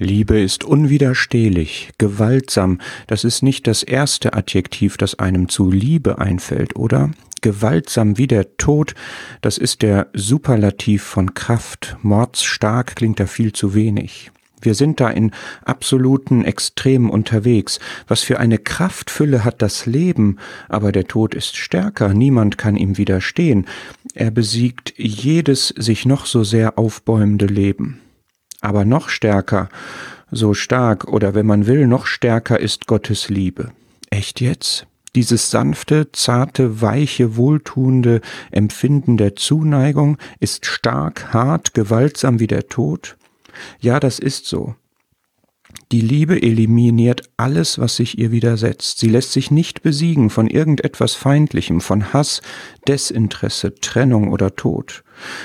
Liebe ist unwiderstehlich, gewaltsam, das ist nicht das erste Adjektiv, das einem zu Liebe einfällt, oder? Gewaltsam wie der Tod, das ist der Superlativ von Kraft, mordstark klingt da viel zu wenig. Wir sind da in absoluten Extremen unterwegs. Was für eine Kraftfülle hat das Leben, aber der Tod ist stärker, niemand kann ihm widerstehen. Er besiegt jedes sich noch so sehr aufbäumende Leben. Aber noch stärker, so stark oder wenn man will, noch stärker ist Gottes Liebe. Echt jetzt? Dieses sanfte, zarte, weiche, wohltuende Empfinden der Zuneigung ist stark, hart, gewaltsam wie der Tod? Ja, das ist so. Die Liebe eliminiert alles, was sich ihr widersetzt. Sie lässt sich nicht besiegen von irgendetwas Feindlichem, von Hass, Desinteresse, Trennung oder Tod.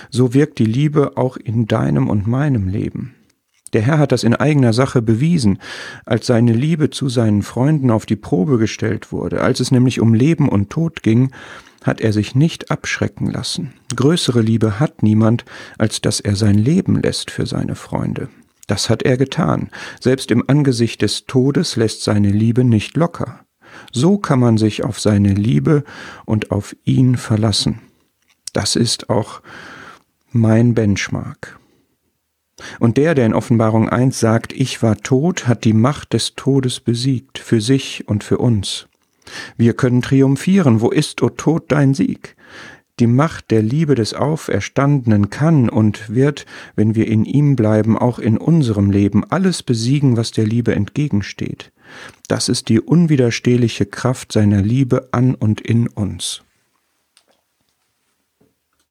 So wirkt die Liebe auch in deinem und meinem Leben. Der Herr hat das in eigener Sache bewiesen, als seine Liebe zu seinen Freunden auf die Probe gestellt wurde, als es nämlich um Leben und Tod ging, hat er sich nicht abschrecken lassen. Größere Liebe hat niemand, als dass er sein Leben lässt für seine Freunde. Das hat er getan. Selbst im Angesicht des Todes lässt seine Liebe nicht locker. So kann man sich auf seine Liebe und auf ihn verlassen. Das ist auch mein Benchmark. Und der, der in Offenbarung 1 sagt, ich war tot, hat die Macht des Todes besiegt, für sich und für uns. Wir können triumphieren. Wo ist, o Tod, dein Sieg? Die Macht der Liebe des Auferstandenen kann und wird, wenn wir in ihm bleiben, auch in unserem Leben alles besiegen, was der Liebe entgegensteht. Das ist die unwiderstehliche Kraft seiner Liebe an und in uns.